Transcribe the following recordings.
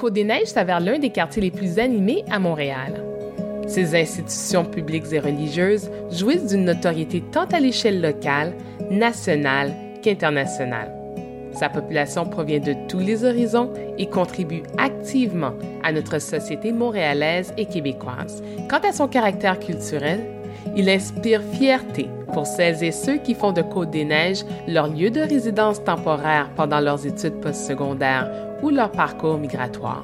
Côte-des-Neiges s'avère l'un des quartiers les plus animés à Montréal. Ses institutions publiques et religieuses jouissent d'une notoriété tant à l'échelle locale, nationale qu'internationale. Sa population provient de tous les horizons et contribue activement à notre société montréalaise et québécoise. Quant à son caractère culturel, il inspire fierté pour celles et ceux qui font de Côte-des-Neiges leur lieu de résidence temporaire pendant leurs études postsecondaires ou leur parcours migratoire.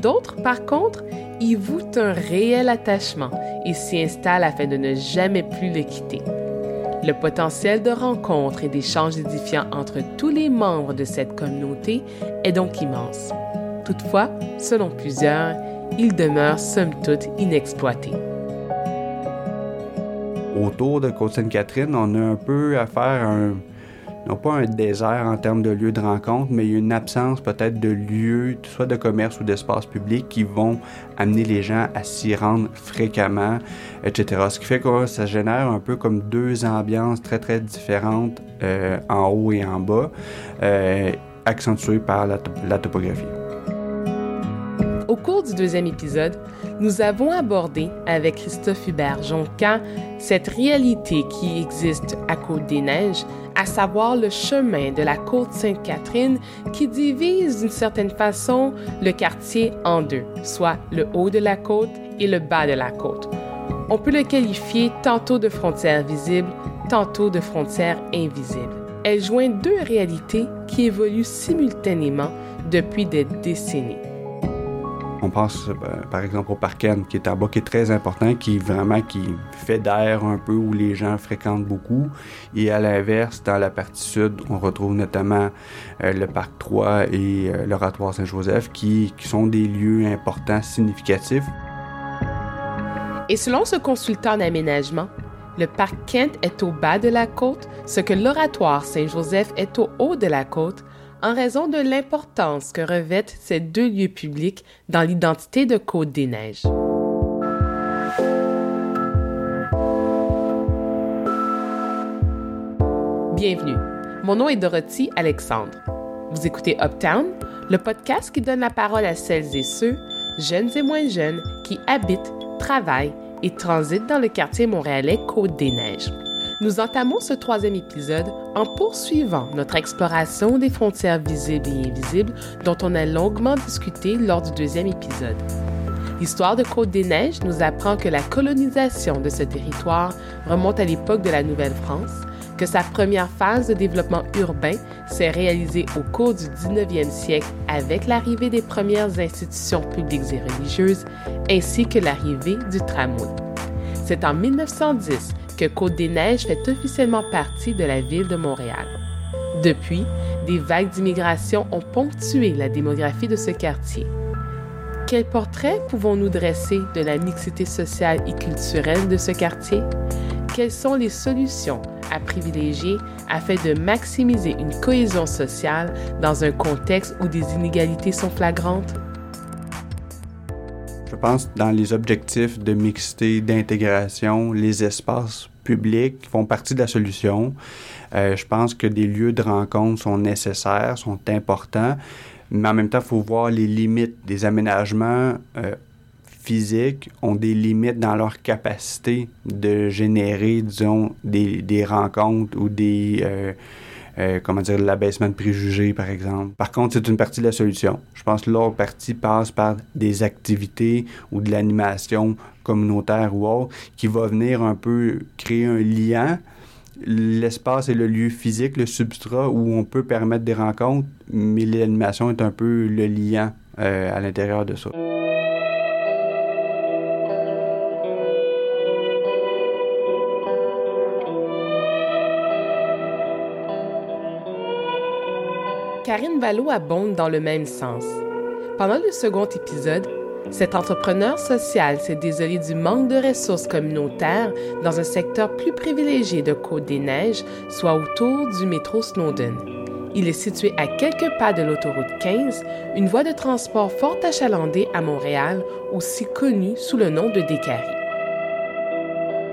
D'autres, par contre, y vouent un réel attachement et s'y installent afin de ne jamais plus le quitter. Le potentiel de rencontres et d'échanges édifiants entre tous les membres de cette communauté est donc immense. Toutefois, selon plusieurs, il demeure somme toute inexploité autour de Côte-Sainte-Catherine, on a un peu à faire un, non pas un désert en termes de lieux de rencontre, mais une absence peut-être de lieux, soit de commerce ou d'espace public, qui vont amener les gens à s'y rendre fréquemment, etc. Ce qui fait que ça génère un peu comme deux ambiances très très différentes euh, en haut et en bas, euh, accentuées par la topographie. Au cours du deuxième épisode, nous avons abordé avec Christophe Hubert Jonca cette réalité qui existe à Côte-des-Neiges, à savoir le chemin de la côte Sainte-Catherine qui divise d'une certaine façon le quartier en deux, soit le haut de la côte et le bas de la côte. On peut le qualifier tantôt de frontière visible, tantôt de frontière invisible. Elle joint deux réalités qui évoluent simultanément depuis des décennies. On pense euh, par exemple au Parken qui est en bas, qui est très important, qui vraiment qui fait d'air un peu où les gens fréquentent beaucoup. Et à l'inverse, dans la partie sud, on retrouve notamment euh, le Parc 3 et euh, l'Oratoire Saint-Joseph qui, qui sont des lieux importants, significatifs. Et selon ce consultant d'aménagement, le parc Kent est au bas de la côte, ce que l'oratoire Saint-Joseph est au haut de la côte, en raison de l'importance que revêtent ces deux lieux publics dans l'identité de Côte-des-Neiges. Bienvenue. Mon nom est Dorothy Alexandre. Vous écoutez Uptown, le podcast qui donne la parole à celles et ceux, jeunes et moins jeunes, qui habitent, travaillent et transitent dans le quartier montréalais Côte-des-Neiges nous entamons ce troisième épisode en poursuivant notre exploration des frontières visibles et invisibles dont on a longuement discuté lors du deuxième épisode. L'histoire de Côte-des-Neiges nous apprend que la colonisation de ce territoire remonte à l'époque de la Nouvelle-France, que sa première phase de développement urbain s'est réalisée au cours du 19e siècle avec l'arrivée des premières institutions publiques et religieuses, ainsi que l'arrivée du tramway. C'est en 1910 que Côte-des-Neiges fait officiellement partie de la ville de Montréal. Depuis, des vagues d'immigration ont ponctué la démographie de ce quartier. Quel portrait pouvons-nous dresser de la mixité sociale et culturelle de ce quartier? Quelles sont les solutions à privilégier afin de maximiser une cohésion sociale dans un contexte où des inégalités sont flagrantes? Je pense dans les objectifs de mixité, d'intégration, les espaces publics font partie de la solution. Euh, je pense que des lieux de rencontre sont nécessaires, sont importants, mais en même temps, il faut voir les limites des aménagements. Euh, physiques ont des limites dans leur capacité de générer, disons, des, des rencontres ou des, euh, euh, comment dire, l'abaissement de préjugés, par exemple. Par contre, c'est une partie de la solution. Je pense que l'autre partie passe par des activités ou de l'animation communautaire ou autre qui va venir un peu créer un lien. L'espace et le lieu physique, le substrat où on peut permettre des rencontres, mais l'animation est un peu le lien euh, à l'intérieur de ça. Karine Vallot abonde dans le même sens. Pendant le second épisode, cet entrepreneur social s'est désolé du manque de ressources communautaires dans un secteur plus privilégié de Côte-des-Neiges, soit autour du métro Snowden. Il est situé à quelques pas de l'autoroute 15, une voie de transport fort achalandée à Montréal, aussi connue sous le nom de Décarie.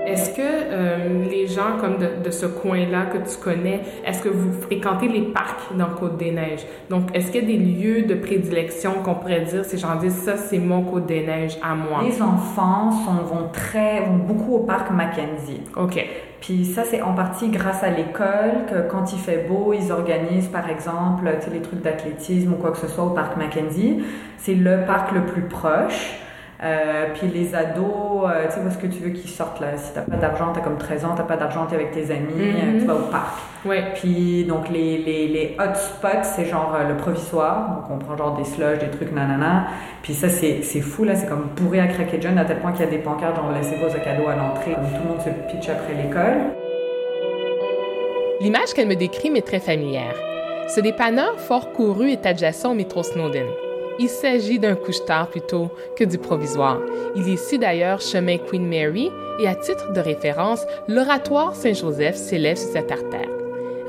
Est-ce que euh, les gens comme de, de ce coin-là que tu connais, est-ce que vous fréquentez les parcs dans Côte-des-Neiges? Donc, est-ce qu'il y a des lieux de prédilection qu'on pourrait dire, ces gens disent ça, c'est mon Côte-des-Neiges à moi? Les enfants sont, vont très, vont beaucoup au parc Mackenzie. OK. Puis ça, c'est en partie grâce à l'école que quand il fait beau, ils organisent par exemple les trucs d'athlétisme ou quoi que ce soit au parc Mackenzie. C'est le parc le plus proche. Euh, puis les ados, euh, tu sais, ce que tu veux qu'ils sortent là? Si t'as pas d'argent, t'as comme 13 ans, t'as pas d'argent, t'es avec tes amis, Mhm. euh, tu vas au parc. Ouais. Puis donc les, les, les hotspots, c'est genre euh, le provisoire. Donc on prend genre des slushs, des trucs nanana. Puis ça, c'est c'est fou là, c'est comme bourré à craquer de jeunes à tel point qu'il y a des pancartes genre laissez vos sacs à dos à l'entrée. Tout le monde se pitch après l'école. L'image qu'elle me décrit m'est très familière. Ce dépanneur fort couru est adjacent au métro Snowden. Il s'agit d'un couche-tard plutôt que du provisoire. Il est ici d'ailleurs chemin Queen Mary et à titre de référence, l'oratoire Saint-Joseph s'élève sur cette artère.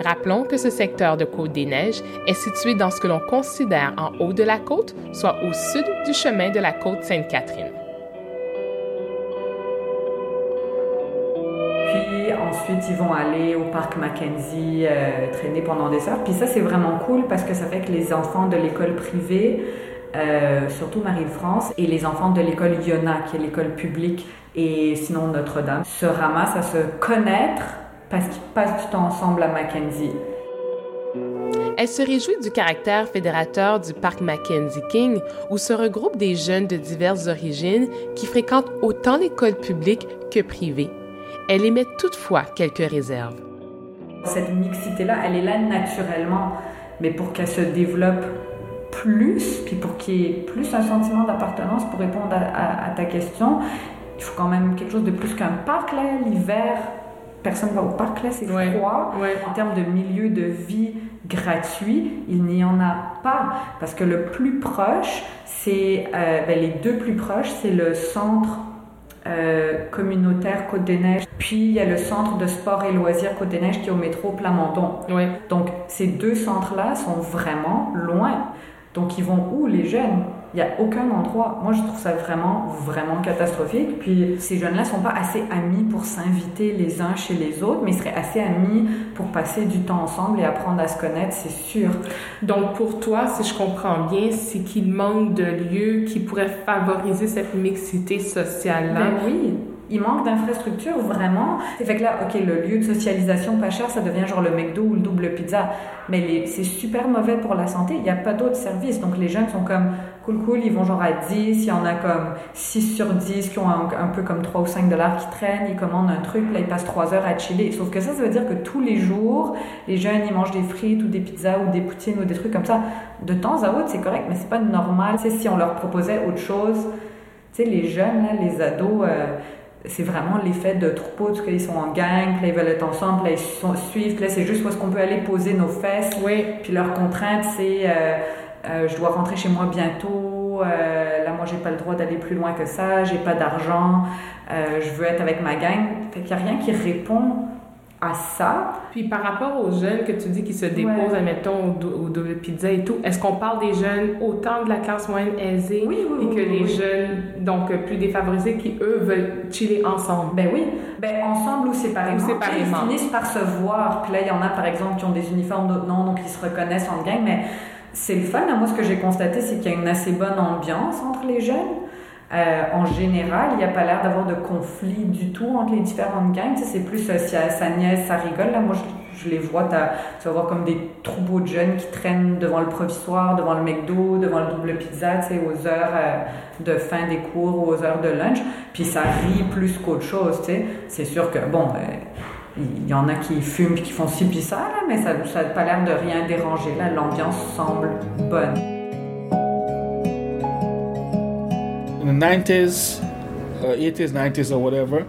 Rappelons que ce secteur de Côte-des-Neiges est situé dans ce que l'on considère en haut de la côte, soit au sud du chemin de la côte Sainte-Catherine. Puis ensuite, ils vont aller au parc Mackenzie, euh, traîner pendant des heures. Puis ça, c'est vraiment cool parce que ça fait que les enfants de l'école privée, euh, surtout Marie-de-France, et les enfants de l'école Iona, qui est l'école publique, et sinon Notre-Dame, se ramassent à se connaître parce qu'ils passent du temps ensemble à Mackenzie. Elle se réjouit du caractère fédérateur du parc Mackenzie King, où se regroupent des jeunes de diverses origines qui fréquentent autant l'école publique que privée. Elle émet toutefois quelques réserves. Cette mixité-là, elle est là naturellement, mais pour qu'elle se développe plus, puis pour qu'il y ait plus un sentiment d'appartenance, pour répondre à, à- à ta question, il faut quand même quelque chose de plus qu'un parc. Là, l'hiver, personne va au parc, là, c'est Ouais. froid. Ouais. En termes de milieu de vie gratuit, il n'y en a pas. Parce que le plus proche, c'est euh, ben, les deux plus proches, c'est le centre euh, communautaire Côte-des-Neiges. Puis il y a le centre de sport et loisirs Côte-des-Neiges qui est au métro Plamondon. Donc ces deux centres-là sont vraiment loin. Donc ils vont où les jeunes? Il n'y a aucun endroit. Moi je trouve ça vraiment, vraiment catastrophique. Puis ces jeunes-là sont pas assez amis pour s'inviter les uns chez les autres, mais ils seraient assez amis pour passer du temps ensemble et apprendre à se connaître, c'est sûr. Donc pour toi, si je comprends bien, c'est qu'il manque de lieux qui pourraient favoriser cette mixité sociale-là. Ben oui, il manque d'infrastructures, vraiment. C'est fait que là, OK, le lieu de socialisation pas cher, ça devient genre le McDo ou le double pizza. Mais c'est super mauvais pour la santé. Il n'y a pas d'autres services. Donc les jeunes sont comme cool, cool, ils vont genre à 10. Il y en a comme 6 sur 10 qui ont un, peu comme 3 ou 5 dollars qui traînent. Ils commandent un truc, là, ils passent 3 heures à chiller. Sauf que ça, ça veut dire que tous les jours, les jeunes, ils mangent des frites ou des pizzas ou des poutines ou des trucs comme ça. De temps à autre, c'est correct, mais c'est pas normal. Sais, si on leur proposait autre chose, tu sais, les jeunes, les ados, euh, c'est vraiment l'effet de troupeau, parce qu'ils sont en gang, puis là, ils veulent être ensemble, puis là, ils sont- suivent, puis là, c'est juste où est-ce qu'on peut aller poser nos fesses. Oui. Puis leur contrainte, c'est euh, euh, je dois rentrer chez moi bientôt, euh, là, moi, j'ai pas le droit d'aller plus loin que ça, j'ai pas d'argent, je veux être avec ma gang. Fait qu'il y a rien qui répond à ça. Puis par rapport aux jeunes que tu dis qui se déposent, Ouais. admettons, au, au double pizza et tout, est-ce qu'on parle des jeunes autant de la classe moyenne aisée Oui, oui, et oui, que les jeunes, donc plus défavorisés, qui eux veulent chiller ensemble? Ben oui, ben ensemble ou séparément. Ou séparément. Ils finissent par se voir. Puis là, il y en a par exemple qui ont des uniformes, d'autres non, donc ils se reconnaissent en gang. Mais c'est le fun. Moi, ce que j'ai constaté, c'est qu'il y a une assez bonne ambiance entre les jeunes. Euh, en général, il n'y a pas l'air d'avoir de conflit du tout entre les différentes gangs. C'est plus euh, si ça, niaise, ça rigole. Là, moi, je, les vois. Tu vas voir comme des troupeaux de jeunes qui traînent devant le provisoire, devant le McDo, devant le double pizza, aux heures euh, de fin des cours ou aux heures de lunch. Puis ça rit plus qu'autre chose. C'est sûr que, bon, euh, il y en a qui fument qui font ci puis ça, mais ça n'a pas l'air de rien déranger. Là, l'ambiance semble bonne. In the 90s, uh, 80s, 90s, or whatever,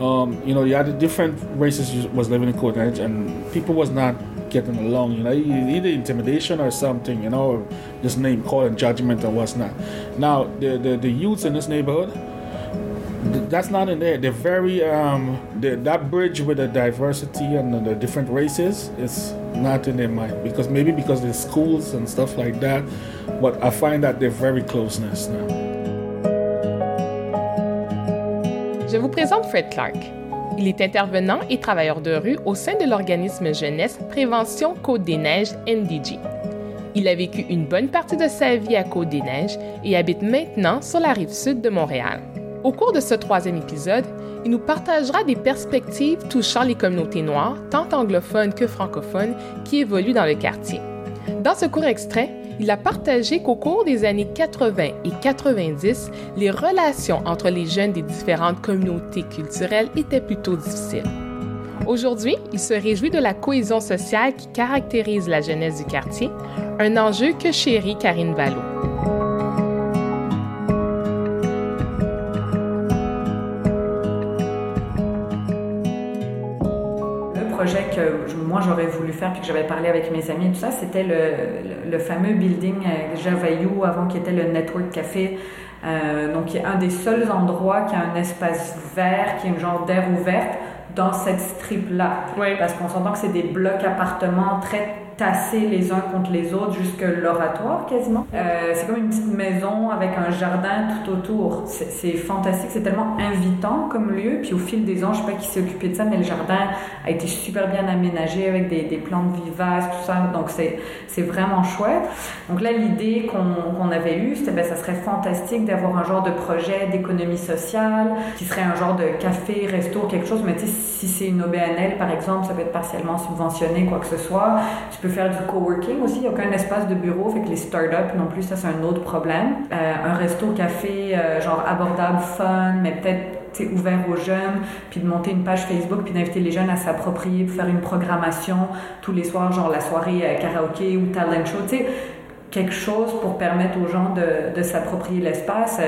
um, you know, you had different races was living in Copenhagen, and people was not getting along. You know, either intimidation or something. You know, just name calling, judgment, or what's not. Now, the the, the youths in this neighborhood. That's not in there. They're very um, the, that bridge with the diversity and the, the different races is not in their mind because maybe because there's schools and stuff like that. But I find that they're very closeness now. Je vous présente Fred Clark. Il est intervenant et travailleur de rue au sein de l'organisme jeunesse Prévention Côte-des-Neiges NDG. Il a vécu une bonne partie de sa vie à Côte-des-Neiges et habite maintenant sur la rive sud de Montréal. Au cours de ce troisième épisode, il nous partagera des perspectives touchant les communautés noires, tant anglophones que francophones, qui évoluent dans le quartier. Dans ce court extrait, il a partagé qu'au cours des années 80 et 90, les relations entre les jeunes des différentes communautés culturelles étaient plutôt difficiles. Aujourd'hui, il se réjouit de la cohésion sociale qui caractérise la jeunesse du quartier, un enjeu que chérit Karine Vallot. Moi j'aurais voulu faire puis que j'avais parlé avec mes amis et tout ça, c'était le, le, fameux building Javaillou avant qui était le Network Café. Euh, donc, il y a un des seuls endroits qui a un espace vert, qui est une genre d'air ouverte dans cette strip-là. Parce qu'on s'entend que c'est des blocs appartements très tassés les uns contre les autres jusque l'oratoire quasiment. Euh, c'est comme une petite maison avec un jardin tout autour. C'est fantastique, c'est tellement invitant comme lieu. Puis au fil des ans, je sais pas qui s'est occupé de ça, mais le jardin a été super bien aménagé avec des, des plantes vivaces, tout ça. Donc c'est vraiment chouette. Donc là, l'idée qu'on avait eue, c'était ben, ça serait fantastique d'avoir un genre de projet d'économie sociale qui serait un genre de café, resto, quelque chose. Mais tu sais, si c'est une OBNL par exemple, ça peut être partiellement subventionné, quoi que ce soit. Tu peux faire du coworking aussi. Il n'y a aucun espace de bureau, fait que les startups non plus, ça c'est un autre problème. Euh, un resto café euh, genre abordable, fun, mais peut-être ouvert aux jeunes, puis de monter une page Facebook, puis d'inviter les jeunes à s'approprier, faire une programmation tous les soirs, genre la soirée euh, karaoké ou talent show, tu sais, quelque chose pour permettre aux gens de, de s'approprier l'espace.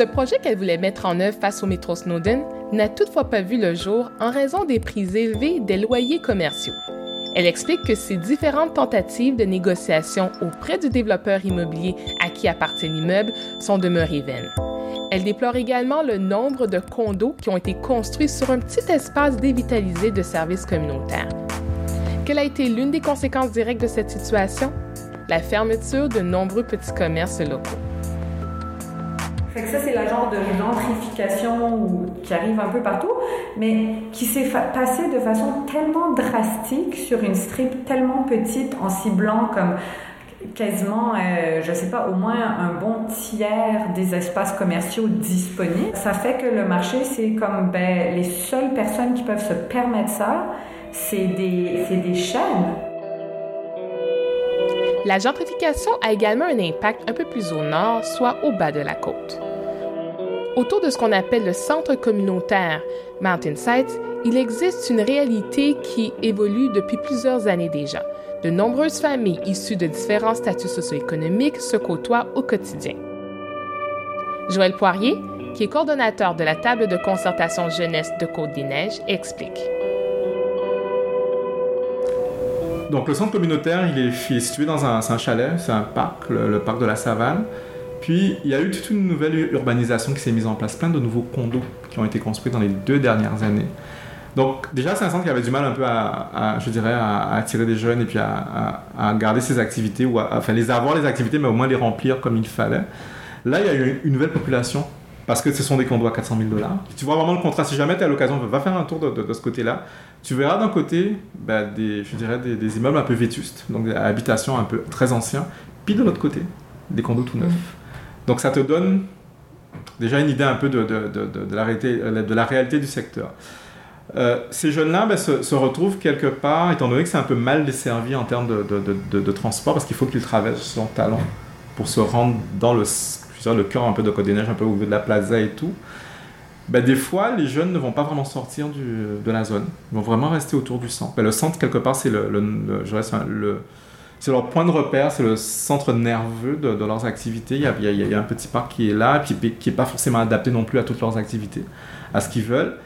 Ce projet qu'elle voulait mettre en œuvre face au métro Snowden n'a toutefois pas vu le jour en raison des prix élevés des loyers commerciaux. Elle explique que ces différentes tentatives de négociation auprès du développeur immobilier à qui appartient l'immeuble sont demeurées vaines. Elle déplore également le nombre de condos qui ont été construits sur un petit espace dévitalisé de services communautaires. Quelle a été l'une des conséquences directes de cette situation? La fermeture de nombreux petits commerces locaux. Fait que ça, c'est la genre de gentrification qui arrive un peu partout, mais qui s'est passé de façon tellement drastique sur une strip tellement petite en ciblant comme quasiment, euh, je sais pas, au moins un bon tiers des espaces commerciaux disponibles. Ça fait que le marché, c'est comme ben, les seules personnes qui peuvent se permettre ça, c'est des, des chaînes. La gentrification a également un impact un peu plus au nord, soit au bas de la côte. Autour de ce qu'on appelle le centre communautaire Mountain Sites, il existe une réalité qui évolue depuis plusieurs années déjà. De nombreuses familles issues de différents statuts socio-économiques se côtoient au quotidien. Joël Poirier, qui est coordonnateur de la table de concertation jeunesse de Côte-des-Neiges, explique. Donc le centre communautaire, il est, situé dans un, chalet, c'est un parc, le, parc de la Savane. Puis il y a eu toute une nouvelle urbanisation qui s'est mise en place, plein de nouveaux condos qui ont été construits dans les deux dernières années. Donc déjà c'est un centre qui avait du mal un peu à, je dirais, à, attirer des jeunes et puis à, garder ses activités, ou enfin les avoir les activités, mais au moins les remplir comme il fallait. Là il y a eu une nouvelle population parce que ce sont des condos à 400 000 dollars. Tu vois vraiment le contraste. Si jamais tu as l'occasion, va faire un tour de, ce côté-là. Tu verras d'un côté bah, des, je dirais, des, immeubles un peu vétustes, donc des habitations un peu très anciens, puis de l'autre côté, des condos tout neufs. Mmh. Donc ça te donne déjà une idée un peu de, la, réalité, euh, de la réalité du secteur. Euh, ces jeunes-là ben, se, retrouvent quelque part, étant donné que c'est un peu mal desservi en termes de, transport, parce qu'il faut qu'ils traversent son talent pour se rendre dans le, le cœur un peu de Côte des Neiges, un peu au niveau de la plaza et tout. Ben, des fois, les jeunes ne vont pas vraiment sortir de la zone. Ils vont vraiment rester autour du centre. Ben, le centre, quelque part, c'est le, je le, c'est leur point de repère, c'est le centre nerveux de, leurs activités. Il y, a, il, y a, un petit parc qui est là, puis qui n'est pas forcément adapté non plus à toutes leurs activités, à ce qu'ils veulent.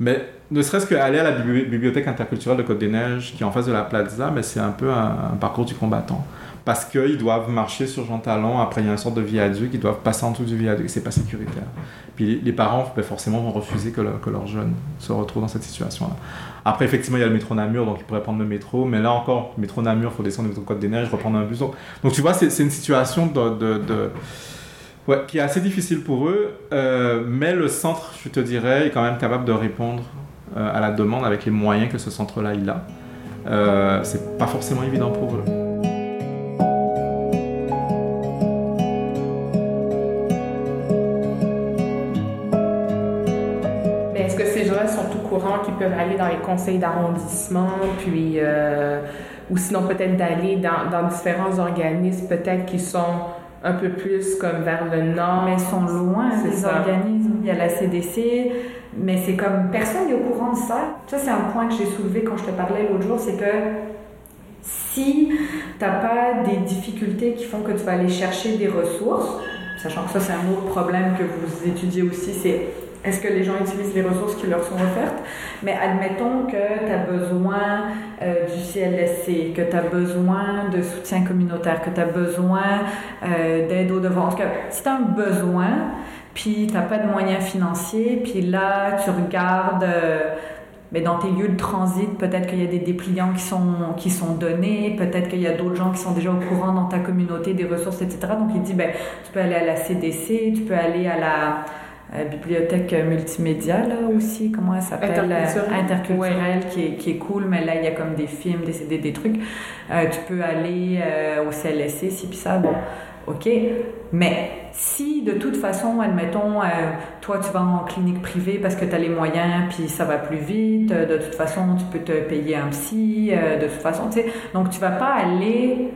Mais ne serait-ce qu'aller à la bibliothèque interculturelle de Côte-des-Neiges, qui est en face de la plaza, mais c'est un peu un, parcours du combattant. Parce qu'ils doivent marcher sur Jean Talon, après il y a une sorte de viaduc, ils doivent passer en dessous du viaduc, c'est pas sécuritaire. Puis les parents ben, forcément vont refuser que, que leur jeune se retrouve dans cette situation-là. Après, effectivement, il y a le métro Namur, donc ils pourraient prendre le métro, mais là encore, métro Namur, il faut descendre le métro Côte des Neiges, reprendre un bus. Donc, tu vois, c'est une situation de, de, qui est assez difficile pour eux, euh, mais le centre, je te dirais, est quand même capable de répondre euh, à la demande avec les moyens que ce centre-là il a. Euh, c'est pas forcément évident pour eux. Peuvent aller dans les conseils d'arrondissement, puis euh, ou sinon peut-être d'aller dans, dans, différents organismes, peut-être qui sont un peu plus comme vers le nord. Mais ils sont loin, ces organismes. Il y a la CDC, mais c'est comme personne n'est au courant de ça. Ça, c'est un point que j'ai soulevé quand je te parlais l'autre jour, c'est que si tu n'as pas des difficultés qui font que tu vas aller chercher des ressources, sachant que ça, c'est un autre problème que vous étudiez aussi, c'est est-ce que les gens utilisent les ressources qui leur sont offertes? Mais admettons que tu as besoin euh, du CLSC, que tu as besoin de soutien communautaire, que tu as besoin euh, d'aide au devant. En tout cas, si tu as un besoin, puis tu n'as pas de moyens financiers, puis là, tu regardes... Euh, mais dans tes lieux de transit, peut-être qu'il y a des dépliants qui sont, qui sont donnés, peut-être qu'il y a d'autres gens qui sont déjà au courant dans ta communauté des ressources, etc. Donc il dit, ben, tu peux aller à la CDC, tu peux aller à la, euh, bibliothèque multimédia là aussi, comment elle s'appelle Interculturelle, qui, est, qui, est, cool, mais là il y a comme des films, des CD, des trucs. Euh, tu peux aller euh, au CLSC, si puis ça, bon, ok. Mais si de toute façon, admettons, toi tu vas en clinique privée parce que tu as les moyens, puis ça va plus vite, de toute façon tu peux te payer un psy, de toute façon, tu sais, donc tu vas pas aller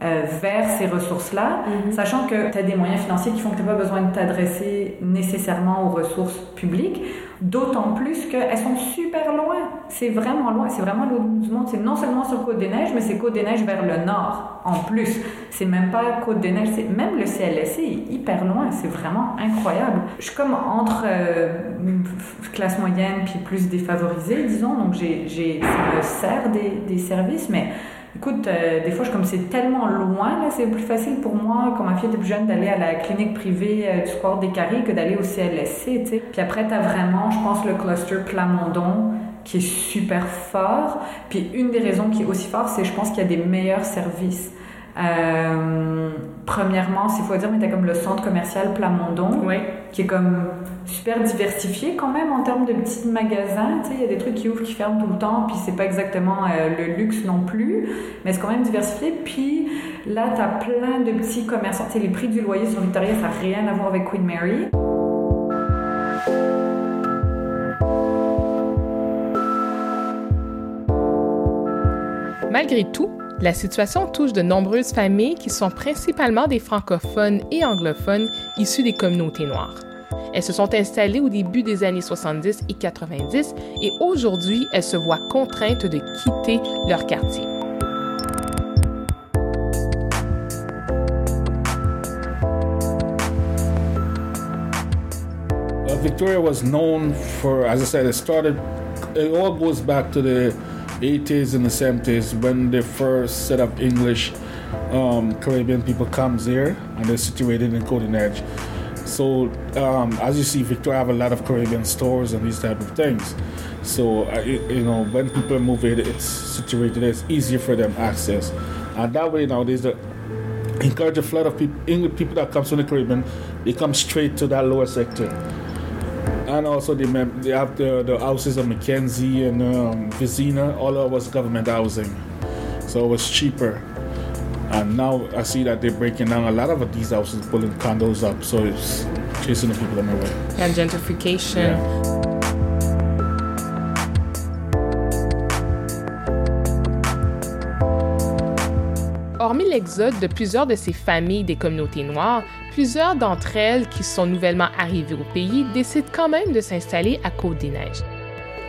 euh, vers ces ressources-là, mhm. sachant que tu as des moyens financiers qui font que tu n'as pas besoin de t'adresser nécessairement aux ressources publiques, d'autant plus qu'elles sont super loin. C'est vraiment loin, c'est vraiment l'autre du monde. C'est non seulement sur Côte-des-Neiges, mais c'est Côte-des-Neiges vers le nord en plus. C'est même pas Côte-des-Neiges, c'est même le CLSC est hyper loin. C'est vraiment incroyable. Je suis comme entre euh, classe moyenne puis plus défavorisée, disons, donc j'ai, j'ai, ça me sert des, des services, mais Écoute, euh, des fois, je, comme c'est tellement loin, là, c'est plus facile pour moi, quand ma fille était plus jeune, d'aller à la clinique privée euh, du Square des Carrés que d'aller au CLSC. Puis après, tu as vraiment, je pense, le cluster Plamondon qui est super fort. Puis une des raisons qui est aussi fort, c'est je pense qu'il y a des meilleurs services. Euh, premièrement, s'il faut dire, mais t'as comme le centre commercial Plamondon, qui est comme super diversifié quand même en termes de petits magasins. Tu il y a des trucs qui ouvrent, qui ferment tout le temps, puis c'est pas exactement euh, le luxe non plus, mais c'est quand même diversifié. Puis là, t'as plein de petits commerçants. Tu les prix du loyer sur Victoria, ça n'a rien à voir avec Queen Mary. Malgré tout, la situation touche de nombreuses familles qui sont principalement des francophones et anglophones issus des communautés noires. Elles se sont installées au début des années 70 et 90 et aujourd'hui, elles se voient contraintes de quitter leur quartier. Victoria was known for, as I said, it started, it all goes back to the 80s and the 70s when they first set up English um, Caribbean people comes here and they're situated in Golden Edge. So um, as you see, Victoria have a lot of Caribbean stores and these type of things. So uh, you know when people move it, it's situated, it's easier for them access, and that way nowadays the encourage a flood of people, English people that comes from the Caribbean, they come straight to that lower sector and also they, they have the, the houses of Mackenzie and um, Vizina. All of was government housing, so it was cheaper. And now I see that they're breaking down a lot of these houses, pulling condos up, so it's chasing the people on their way. And gentrification. Yeah. L'exode de plusieurs de ces familles des communautés noires, plusieurs d'entre elles qui sont nouvellement arrivées au pays décident quand même de s'installer à Côte-des-Neiges.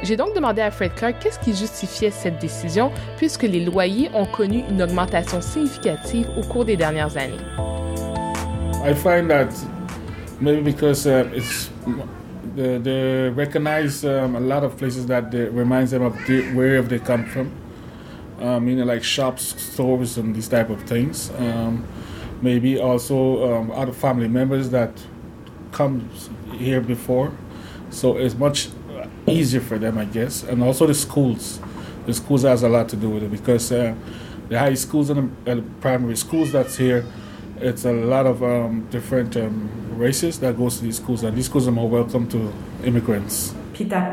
J'ai donc demandé à Fred Clark qu'est-ce qui justifiait cette décision puisque les loyers ont connu une augmentation significative au cours des dernières années. I find that maybe because uh, it's the, the recognize um, places that reminds them of the, where they. Um, meaning like shops, stores, and these type of things. Um, maybe also um, other family members that come here before, so it's much easier for them, I guess. And also the schools. The schools has a lot to do with it because uh, the high schools and the, the primary schools that's here, it's a lot of um, different um, races that goes to these schools, and these schools are more welcome to immigrants. T'as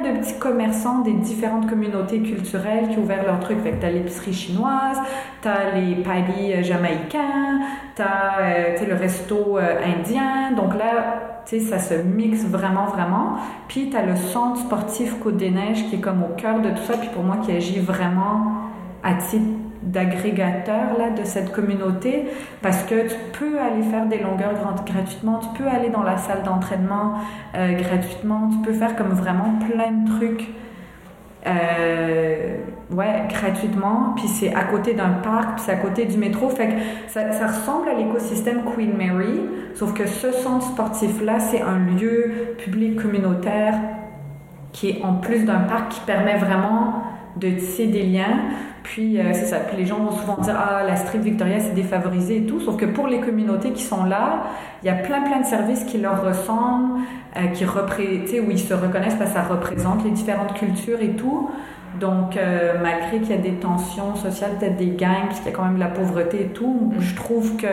de petits commerçants des différentes communautés culturelles qui ont ouvert leurs trucs. Fait que t'as l'épicerie chinoise, t'as les paddies jamaïcains, t'as euh, le resto euh, indien. Donc là, tu sais, ça se mixe vraiment, vraiment. Puis t'as le centre sportif Côte-des-Neiges qui est comme au cœur de tout ça. Puis pour moi, qui agit vraiment à titre d'agrégateur là de cette communauté parce que tu peux aller faire des longueurs gratuitement, tu peux aller dans la salle d'entraînement euh, gratuitement, tu peux faire comme vraiment plein de trucs euh, ouais gratuitement puis c'est à côté d'un parc puis c'est à côté du métro fait que ça, ça ressemble à l'écosystème Queen Mary sauf que ce centre sportif là c'est un lieu public communautaire qui est en plus d'un parc qui permet vraiment de tisser des liens puis, euh, c'est ça. Puis les gens vont souvent dire Ah, la street Victoria, c'est défavorisé et tout. Sauf que pour les communautés qui sont là, il y a plein, plein de services qui leur ressemblent, euh, qui où ils se reconnaissent parce que ça représente les différentes cultures et tout. Donc, euh, malgré qu'il y a des tensions sociales, peut-être des gangs, puisqu'il y a quand même de la pauvreté et tout, je trouve que,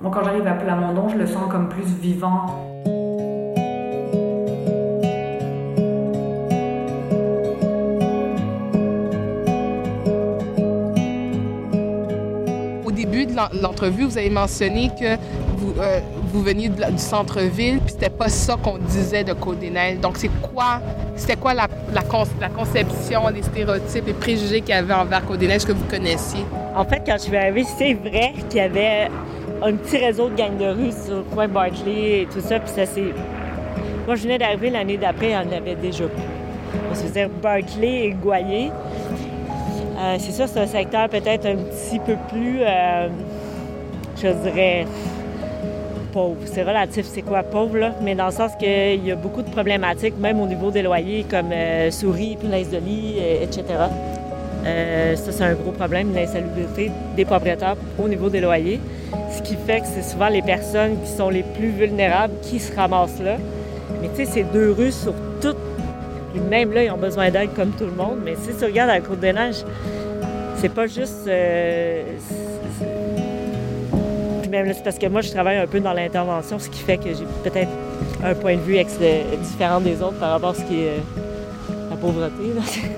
bon, quand j'arrive à Plamondon, je le sens comme plus vivant. L'entrevue, vous avez mentionné que vous, euh, veniez du centre-ville, puis c'était pas ça qu'on disait de Côte-des-Neiges. Donc, c'est quoi, c'était quoi la, conception, les stéréotypes, les préjugés qu'il y avait envers Côte-des-Neiges que vous connaissiez? En fait, quand je suis arrivée, c'est vrai qu'il y avait un petit réseau de gangs de rue sur le coin Bartley et tout ça, puis ça c'est... Moi, je venais d'arriver l'année d'après, il y en avait déjà plus. On se faisait Bartley et Goyer. Euh, c'est sûr, c'est un secteur peut-être un petit peu plus, euh, je dirais, pauvre. C'est relatif, c'est quoi pauvre, là? Mais dans le sens qu'il y a beaucoup de problématiques, même au niveau des loyers, comme euh, souris, punaises de lit, etc. ça, c'est un gros problème, l'insalubrité des propriétaires au niveau des loyers. Ce qui fait que c'est souvent les personnes qui sont les plus vulnérables qui se ramassent là. Mais tu sais, c'est deux rues sur toutes même là, ils ont besoin d'aide comme tout le monde. Mais si tu regardes la Côte des Neiges, c'est pas juste. Euh, c'est parce que moi, je travaille un peu dans l'intervention, ce qui fait que j'ai peut-être un point de vue différent des autres par rapport à ce qui est la pauvreté.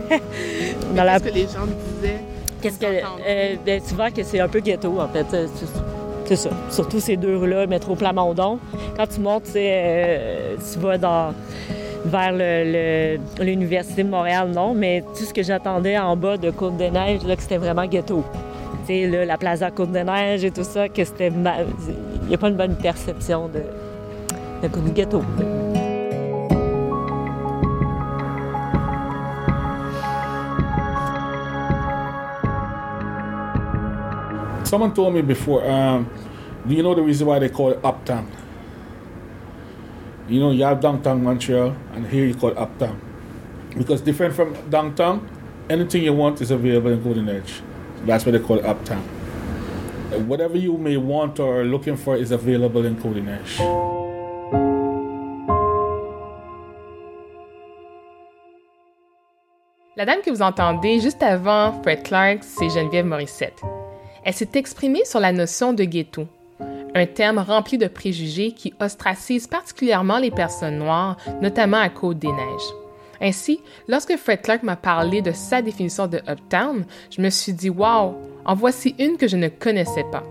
Qu'est-ce que les gens disaient? Qu'est-ce que. Euh, ben, souvent que c'est un peu ghetto, en fait. C'est ça. Surtout ces deux rues-là, métro Plamondon. Quand tu montes, euh, tu vas dans vers l'Université de Montréal, non, mais tout ce que j'attendais en bas de Côte-des-Neiges, là, que c'était vraiment ghetto. Là, la plaza Côte-des-Neiges et tout ça, que c'était... Il n'y a pas une bonne perception de, de, ghetto. Someone told me before, um, do you know the reason why they call it Uptown? You know, you have downtown Montreal, and here you call uptown. Because different from downtown, anything you want is available in Golden Edge. That's why they call uptown. Whatever you may want or looking for is available in Edge. La dame que vous entendez juste avant Fred Clark, c'est Geneviève Morissette. Elle s'est exprimée sur la notion de ghetto, un terme rempli de préjugés qui ostracise particulièrement les personnes noires, notamment à Côte-des-Neiges. Ainsi, lorsque Fred Clark m'a parlé de sa définition de Uptown, je me suis dit Wow, en voici une que je ne connaissais pas.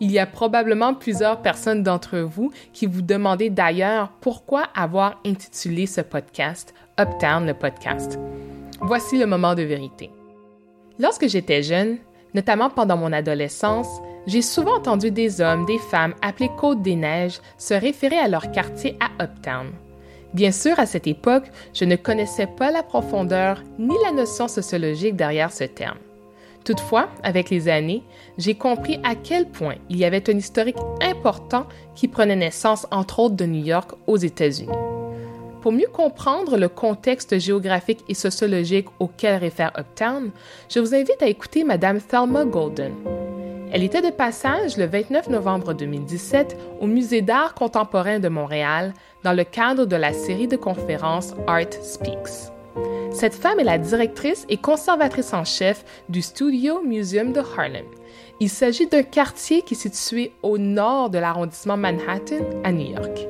Il y a probablement plusieurs personnes d'entre vous qui vous demandez d'ailleurs pourquoi avoir intitulé ce podcast Uptown le podcast. Voici le moment de vérité. Lorsque j'étais jeune, notamment pendant mon adolescence, j'ai souvent entendu des hommes, des femmes appelés Côte des Neiges se référer à leur quartier à Uptown. Bien sûr, à cette époque, je ne connaissais pas la profondeur ni la notion sociologique derrière ce terme. Toutefois, avec les années, j'ai compris à quel point il y avait un historique important qui prenait naissance entre autres de New York aux États-Unis. Pour mieux comprendre le contexte géographique et sociologique auquel réfère Uptown, je vous invite à écouter Madame Thelma Golden. Elle était de passage le 29 novembre 2017 au Musée d'art contemporain de Montréal dans le cadre de la série de conférences Art Speaks. Cette femme est la directrice et conservatrice en chef du Studio Museum de Harlem. Il s'agit d'un quartier qui est situé au nord de l'arrondissement Manhattan à New York.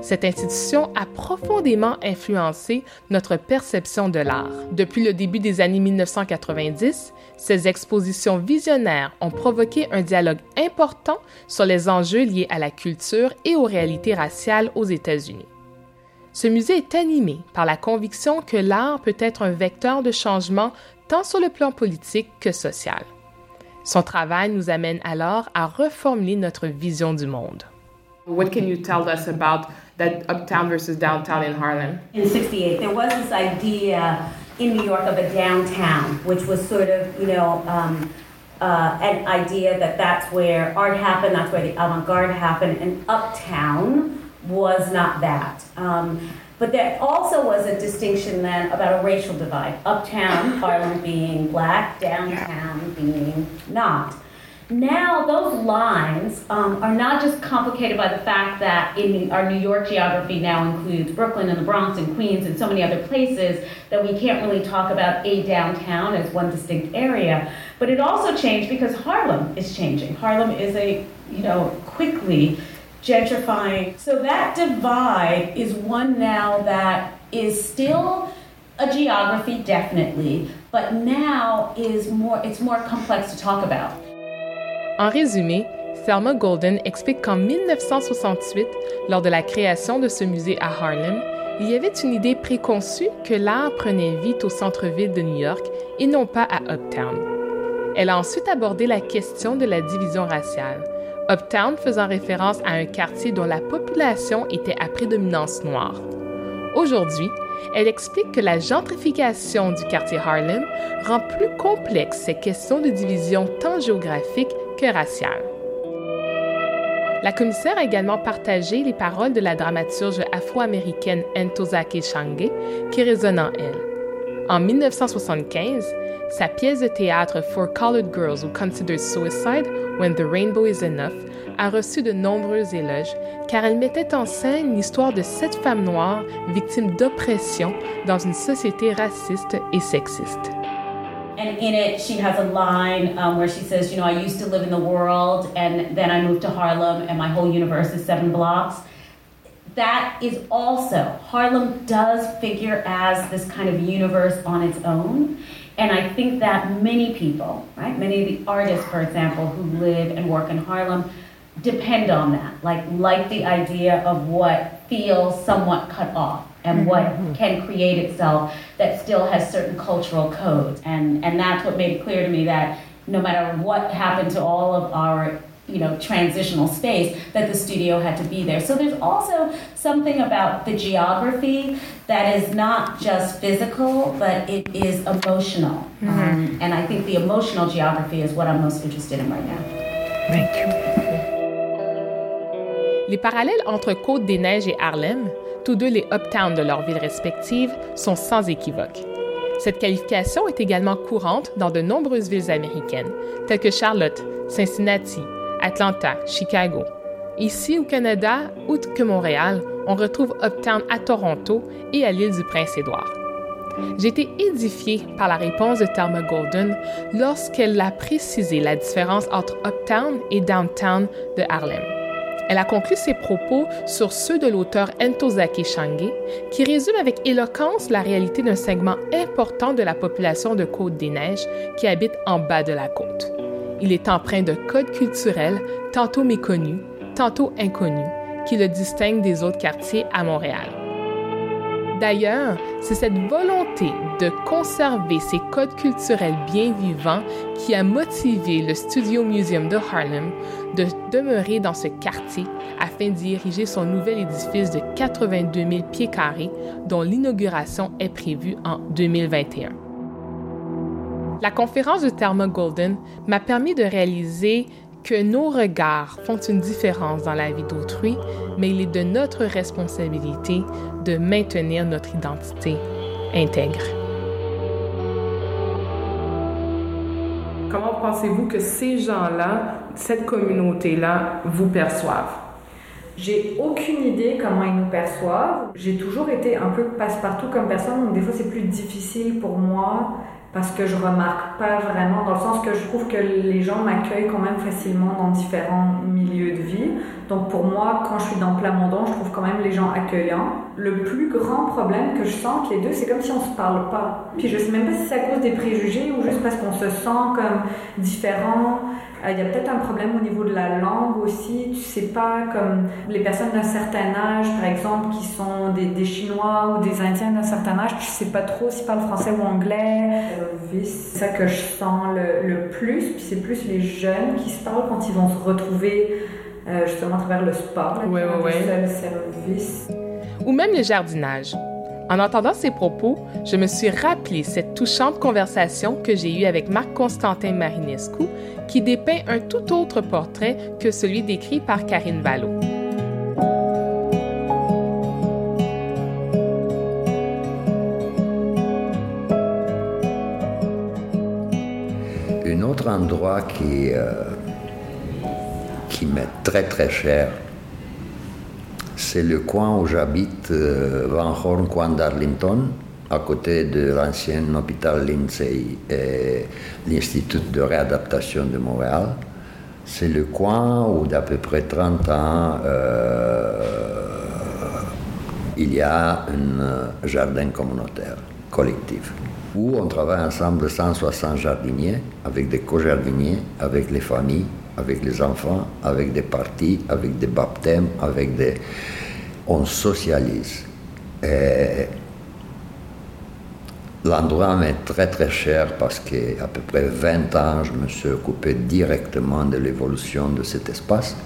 Cette institution a profondément influencé notre perception de l'art. Depuis le début des années 1990, ces expositions visionnaires ont provoqué un dialogue important sur les enjeux liés à la culture et aux réalités raciales aux États-Unis. Ce musée est animé par la conviction que l'art peut être un vecteur de changement tant sur le plan politique que social. Son travail nous amène alors à reformuler notre vision du monde. That uptown versus downtown in Harlem? In 68, there was this idea in New York of a downtown, which was sort of, you know, um, uh, an idea that that's where art happened, that's where the avant garde happened, and uptown was not that. Um, but there also was a distinction then about a racial divide. Uptown, Harlem being black, downtown being not. Now, those lines um, are not just complicated by the fact that in our New York geography now includes Brooklyn and the Bronx and Queens and so many other places that we can't really talk about a downtown as one distinct area. But it also changed because Harlem is changing. Harlem is a, you know, quickly gentrifying. So that divide is one now that is still a geography, definitely, but now is more, it's more complex to talk about. En résumé, Thelma Golden explique qu'en 1968, lors de la création de ce musée à Harlem, il y avait une idée préconçue que l'art prenait vie au centre-ville de New York et non pas à Uptown. Elle a ensuite abordé la question de la division raciale, Uptown faisant référence à un quartier dont la population était à prédominance noire. Aujourd'hui, elle explique que la gentrification du quartier Harlem rend plus complexes ces questions de division tant géographique La commissaire a également partagé les paroles de la dramaturge afro-américaine Ntozake Shange qui résonnent en elle. En 1975, sa pièce de théâtre For Colored Girls Who Consider Suicide When the Rainbow is Enough a reçu de nombreux éloges car elle mettait en scène l'histoire de sept femmes noires victimes d'oppression dans une société raciste et sexiste. And in it, she has a line um, where she says, You know, I used to live in the world, and then I moved to Harlem, and my whole universe is seven blocks. That is also, Harlem does figure as this kind of universe on its own. And I think that many people, right, many of the artists, for example, who live and work in Harlem, depend on that. Like, like the idea of what feels somewhat cut off and what can create itself that still has certain cultural codes. And, and that's what made it clear to me that no matter what happened to all of our you know transitional space that the studio had to be there. So there's also something about the geography that is not just physical but it is emotional. Um, and i think the emotional geography is what i'm most interested in right now. Thank you. Les parallèles entre Côte-des-Neiges et Harlem, tous deux les uptowns de leurs villes respectives, sont sans équivoque. Cette qualification est également courante dans de nombreuses villes américaines, telles que Charlotte, Cincinnati, Atlanta, Chicago. Ici au Canada, outre que Montréal, on retrouve Uptown à Toronto et à l'île du Prince-Édouard. J'ai été édifiée par la réponse de Thelma Golden lorsqu'elle a précisé la différence entre Uptown et Downtown de Harlem. Elle a conclu ses propos sur ceux de l'auteur Ntozake Shange, qui résume avec éloquence la réalité d'un segment important de la population de Côte-des-Neiges qui habite en bas de la côte. Il est empreint de codes culturels tantôt méconnus, tantôt inconnus, qui le distinguent des autres quartiers à Montréal. D'ailleurs, c'est cette volonté de conserver ces codes culturels bien vivants qui a motivé le Studio Museum de Harlem de demeurer dans ce quartier afin d'y ériger son nouvel édifice de 82 000 pieds carrés dont l'inauguration est prévue en 2021. La conférence de Thelma Golden m'a permis de réaliser que nos regards font une différence dans la vie d'autrui, mais il est de notre responsabilité de maintenir notre identité intègre. Comment pensez-vous que ces gens-là, cette communauté-là, vous perçoivent? J'ai aucune idée comment ils nous perçoivent. J'ai toujours été un peu passe-partout comme personne, donc des fois c'est plus difficile pour moi parce que je remarque pas vraiment, dans le sens que je trouve que les gens m'accueillent quand même facilement dans différents milieux de vie. Donc pour moi, quand je suis dans Plamondon, je trouve quand même les gens accueillants. Le plus grand problème que je sens entre les deux, c'est comme si on se parle pas. Puis je sais même pas si c'est à cause des préjugés ou juste parce qu'on se sent comme différent. Euh, il y a peut-être un problème au niveau de la langue aussi. Tu sais pas, comme les personnes d'un certain âge, par exemple, qui sont des, des Chinois ou des Indiens d'un certain âge, tu sais pas trop s'ils parlent français ou anglais. Euh, c'est ça que je sens le, le plus. Puis c'est plus les jeunes qui se parlent quand ils vont se retrouver euh, justement à travers le sport, là, Ouais, ouais, ouais. seuls services. Ou même le jardinage. En entendant ces propos, je me suis rappelé cette touchante conversation que j'ai eue avec Marc-Constantin Marinescu, qui dépeint un tout autre portrait que celui décrit par Karine Ballot. Un autre endroit qui, euh, qui m'est très très cher, c'est le coin où j'habite, euh, Van Horn, coin d'Arlington, à côté de l'ancien hôpital Lindsay et l'Institut de réadaptation de Montréal. C'est le coin où d'à peu près 30 ans, euh, il y a un euh, jardin communautaire collectif où on travaille ensemble 160 jardiniers avec des co-jardiniers, avec les familles, avec les enfants, avec des parties, avec des baptêmes, avec des... On socialise. L'endroit m'est très très cher parce qu'à peu près 20 ans, je me suis occupé directement de l'évolution de cet espace.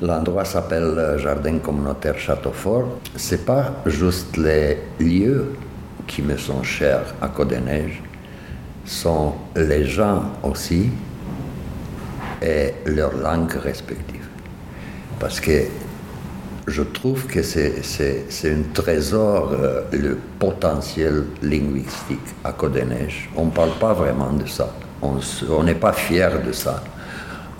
L'endroit s'appelle Jardin communautaire Châteaufort. C'est pas juste les lieux qui me sont chers à Côte-des-Neiges, sont les gens aussi et leurs langues respectives. Parce que je trouve que c'est, un trésor, euh, le potentiel linguistique à Côte-des-Neiges. On ne parle pas vraiment de ça. On n'est pas fier de ça.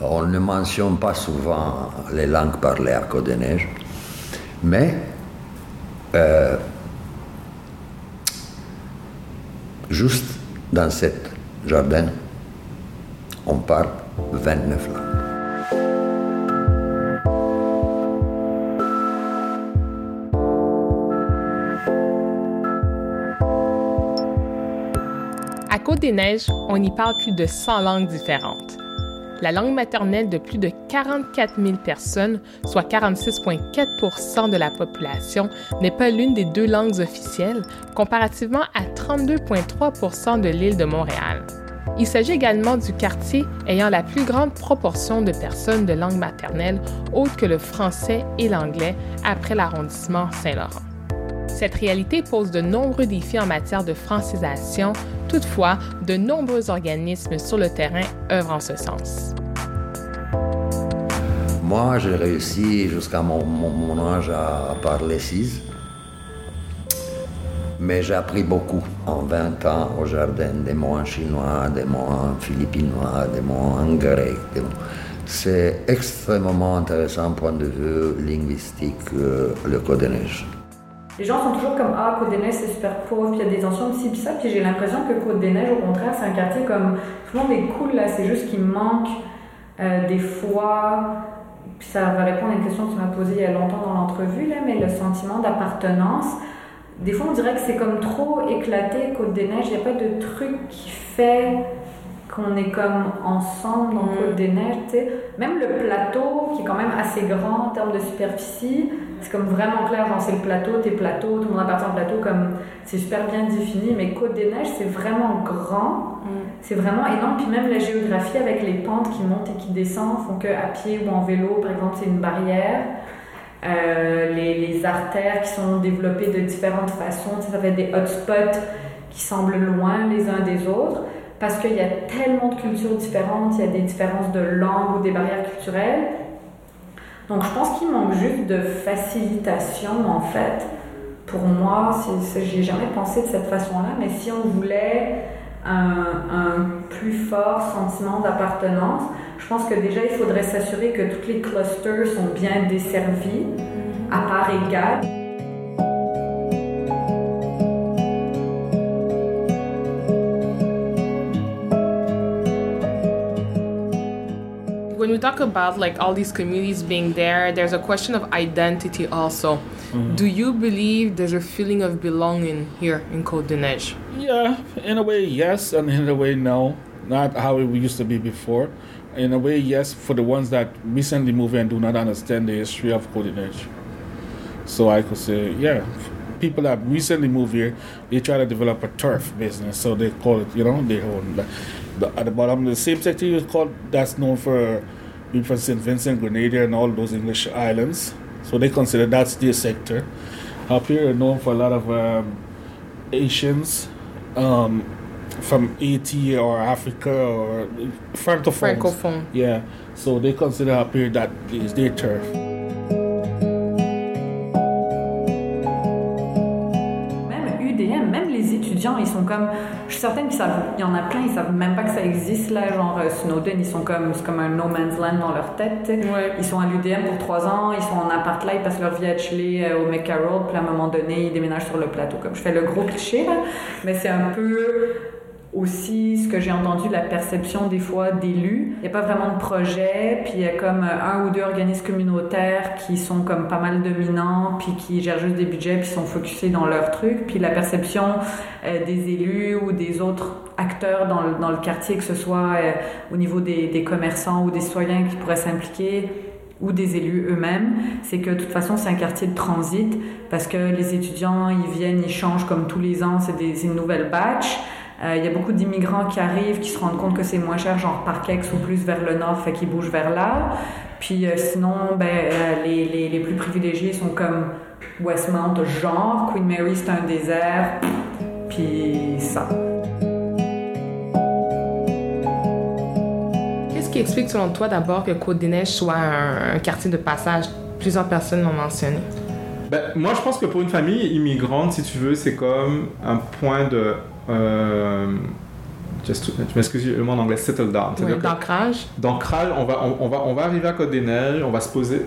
On ne mentionne pas souvent les langues parlées à Côte-des-Neiges. Mais euh, juste dans cet jardin, on parle 29 langues. À Côte-des-Neiges, on y parle plus de 100 langues différentes. La langue maternelle de plus de 44 000 personnes, soit 46,4% de la population, n'est pas l'une des deux langues officielles, comparativement à 32,3% de l'île de Montréal. Il s'agit également du quartier ayant la plus grande proportion de personnes de langue maternelle autre que le français et l'anglais après l'arrondissement Saint-Laurent. Cette réalité pose de nombreux défis en matière de francisation, toutefois, de nombreux organismes sur le terrain œuvrent en ce sens. Moi, j'ai réussi jusqu'à mon, âge à parler six. Mais j'ai appris beaucoup en 20 ans au jardin, des mots en chinois, des mots en philippinois, des mots en grec. C'est extrêmement intéressant point de vue linguistique, euh, le Neiges. Les gens sont toujours comme Ah, Côte-des-Neiges, c'est super pauvre, puis il y a des tensions de ci, puis ça. Puis j'ai l'impression que Côte-des-Neiges, au contraire, c'est un quartier comme. Tout le monde est cool là, c'est juste qu'il manque euh, des fois. Puis ça va répondre à une question que tu m'as posée il y a longtemps dans l'entrevue, là, mais le sentiment d'appartenance. Des fois, on dirait que c'est comme trop éclaté, Côte-des-Neiges. Il n'y a pas de truc qui fait qu'on est comme ensemble dans Côte-des-Neiges, tu sais. Même le plateau, qui est quand même assez grand en termes de superficie, c'est comme vraiment clair, genre c'est le plateau, t'es plateau, tout le monde appartient au plateau, comme c'est super bien défini, mais Côte-des-Neiges, c'est vraiment grand, c'est vraiment énorme, puis même la géographie avec les pentes qui montent et qui descendent font que à pied ou en vélo, par exemple, c'est une barrière. Euh, les, les artères qui sont développées de différentes façons, tu sais, ça fait des hotspots qui semblent loin les uns des autres. parce qu'il y a tellement de cultures différentes, il y a des différences de langue ou des barrières culturelles. Donc je pense qu'il manque juste de facilitation en fait. Pour moi, j'ai jamais pensé de cette façon-là, mais si on voulait un, plus fort sentiment d'appartenance, je pense que déjà il faudrait s'assurer que tous les clusters sont bien desservis à part égale. when we talk about like all these communities being there, there's a question of identity also. Mm-hmm. Do you believe there's a feeling of belonging here in Côte de Neige? Yeah, in a way, yes, and in a way, no. Not how it used to be before. In a way, yes, for the ones that recently moved and do not understand the history of de Neige. So I could say, yeah, people that recently moved here, they try to develop a turf business. So they call it, you know, they own the, the, at the bottom the same sector is called that's known for for St. Vincent, Grenada, and all those English islands. So they consider that's their sector. Up here, known for a lot of um, Asians um, from Haiti or Africa or francophones. Francophone. Yeah. So they consider up here that is their turf. ils sont comme. Je suis certaine qu'il y en a plein, ils savent même pas que ça existe là. Genre euh, Snowden, ils sont comme, c'est comme un no man's land dans leur tête. Ils sont à l'UDM pour trois ans, ils sont en appart là, ils passent leur vie à chiller euh, au McCarroll, puis à un moment donné, ils déménagent sur le plateau. Comme je fais le gros cliché là, mais c'est un peu aussi ce que j'ai entendu, la perception des fois d'élus. Il n'y a pas vraiment de projet, puis il y a comme un ou deux organismes communautaires qui sont comme pas mal dominants, puis qui gèrent juste des budgets, puis sont focusés dans leur truc. Puis la perception euh, des élus ou des autres acteurs dans le, dans le quartier, que ce soit euh, au niveau des, commerçants ou des citoyens qui pourraient s'impliquer, ou des élus eux-mêmes, c'est que de toute façon c'est un quartier de transit parce que les étudiants ils viennent, ils changent comme tous les ans, c'est une nouvelle batch. Euh, il y a beaucoup d'immigrants qui arrivent, qui se rendent compte que c'est moins cher, genre Parkex ou plus vers le nord, fait qu'ils bougent vers là. Puis euh, sinon, ben, euh, les, les, les, plus privilégiés sont comme Westmount, genre Queen Mary, c'est un désert, puis ça. Qu'est-ce qui explique selon toi d'abord que Côte-des-Neiges soit un, un quartier de passage? Plusieurs personnes l'ont mentionné. Ben, moi, je pense que pour une famille immigrante, si tu veux, c'est comme un point de euh, just, je m'excuse le mot en anglais, settle down. Oui, d'ancrage. D'ancrage, on va, on, va, on va arriver à Côte-des-Neiges, on va se poser,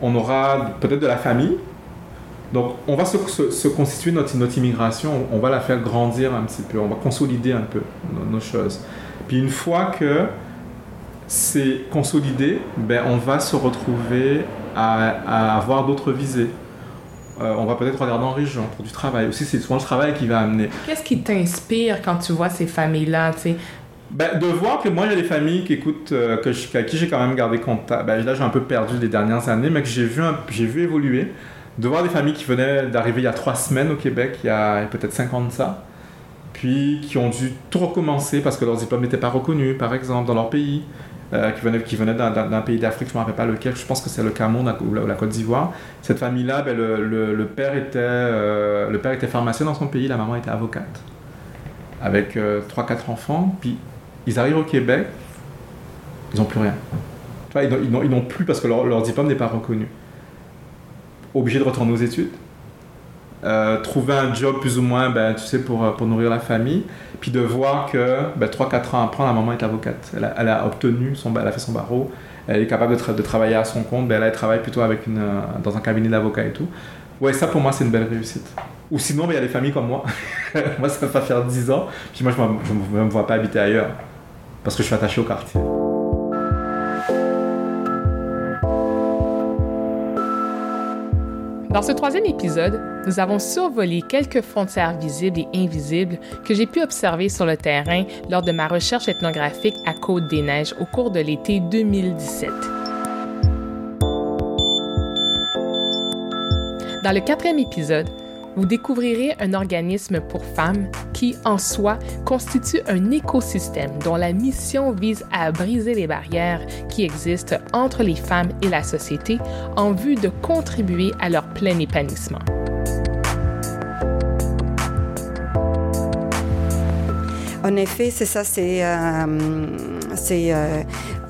on aura peut-être de la famille. Donc, on va se, se, constituer notre, notre, immigration, on va la faire grandir un petit peu, on va consolider un peu nos, nos choses. Puis une fois que c'est consolidé, ben, on va se retrouver à, à avoir d'autres visées. Euh, on va peut-être regarder en région pour du travail. Aussi, c'est souvent le travail qui va amener. Qu'est-ce qui t'inspire quand tu vois ces familles-là, tu sais? Ben, de voir que moi, a des familles qui écoutent, euh, que je, à qui j'ai quand même gardé contact. Ben, là, j'ai un peu perdu les dernières années, mais que j'ai vu, j'ai vu évoluer. De voir des familles qui venaient d'arriver il y a trois semaines au Québec, il y a peut-être cinq ans de ça, puis qui ont dû tout recommencer parce que leurs diplômes n'étaient pas reconnus, par exemple, dans leur pays. Euh, qui venait, d'un pays d'Afrique, je ne me rappelle pas lequel, je pense que c'est le Cameroun ou la, Côte d'Ivoire. Cette famille-là, ben, le, le, père était, euh, le père était pharmacien dans son pays, la maman était avocate, avec euh, 3-4 enfants. Puis ils arrivent au Québec, ils n'ont plus rien. Ils n'ont plus parce que leur, diplôme n'est pas reconnu. Obligés de retourner aux études. Euh, trouver un job plus ou moins, ben, tu sais, pour nourrir la famille, puis de voir que ben, 3-4 ans après, la maman est avocate. Elle a, obtenu, son, elle a fait son barreau, elle est capable de, travailler à son compte, ben, elle travaille plutôt avec une, euh, dans un cabinet d'avocat et tout. Ouais, ça pour moi, c'est une belle réussite. Ou sinon, ben, il y a des familles comme moi. moi, ça va faire 10 ans, puis moi, je ne me vois pas habiter ailleurs, parce que je suis attaché au quartier. Dans ce troisième épisode, nous avons survolé quelques frontières visibles et invisibles que j'ai pu observer sur le terrain lors de ma recherche ethnographique à Côte-des-Neiges au cours de l'été 2017. Dans le quatrième épisode, vous découvrirez un organisme pour femmes qui, en soi, constitue un écosystème dont la mission vise à briser les barrières qui existent entre les femmes et la société en vue de contribuer à leur plein épanouissement. En effet, c'est ça, c'est c'est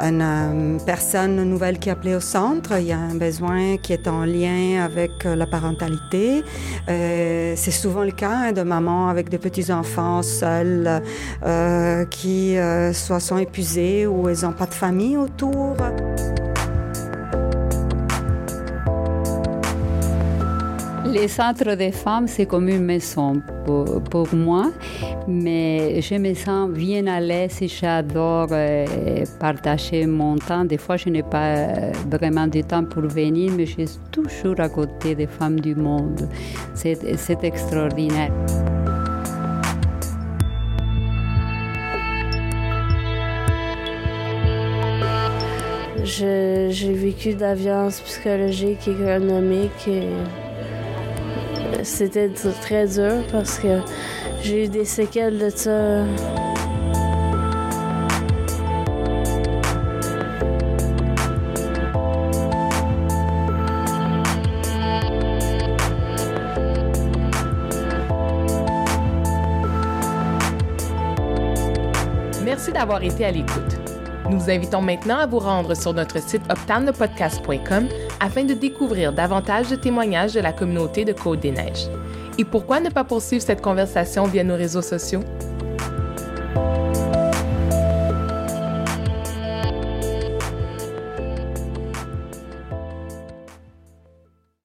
une personne nouvelle qui est appelée au centre. Il y a un besoin qui est en lien avec la parentalité. c'est souvent le cas hein, de mamans avec des petits-enfants seuls qui soit sont épuisés ou ils n'ont pas de famille autour. Les centres des femmes, c'est comme une maison pour, moi, mais je me sens bien à l'aise et j'adore euh, partager mon temps. Des fois, je n'ai pas euh, vraiment de temps pour venir, mais je suis toujours à côté des femmes du monde. C'est extraordinaire. J'ai vécu de la violence psychologique et économique. C'était très dur parce que j'ai eu des séquelles de ça. Merci d'avoir été à l'écoute. Nous vous invitons maintenant à vous rendre sur notre site optanlepodcast.com afin de découvrir davantage de témoignages de la communauté de Côte des Neiges. Et pourquoi ne pas poursuivre cette conversation via nos réseaux sociaux?